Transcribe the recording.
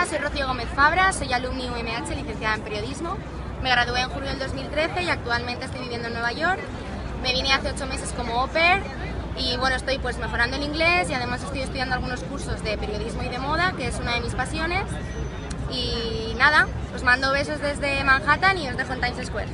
Hola, soy Rocío Gómez Fabra, soy alumni UMH, licenciada en periodismo. Me gradué en julio del 2013 y actualmente estoy viviendo en Nueva York. Me vine hace ocho meses como au pair y bueno, estoy pues mejorando el inglés y además estoy estudiando algunos cursos de periodismo y de moda, que es una de mis pasiones. Y nada, os mando besos desde Manhattan y os dejo en Times Square.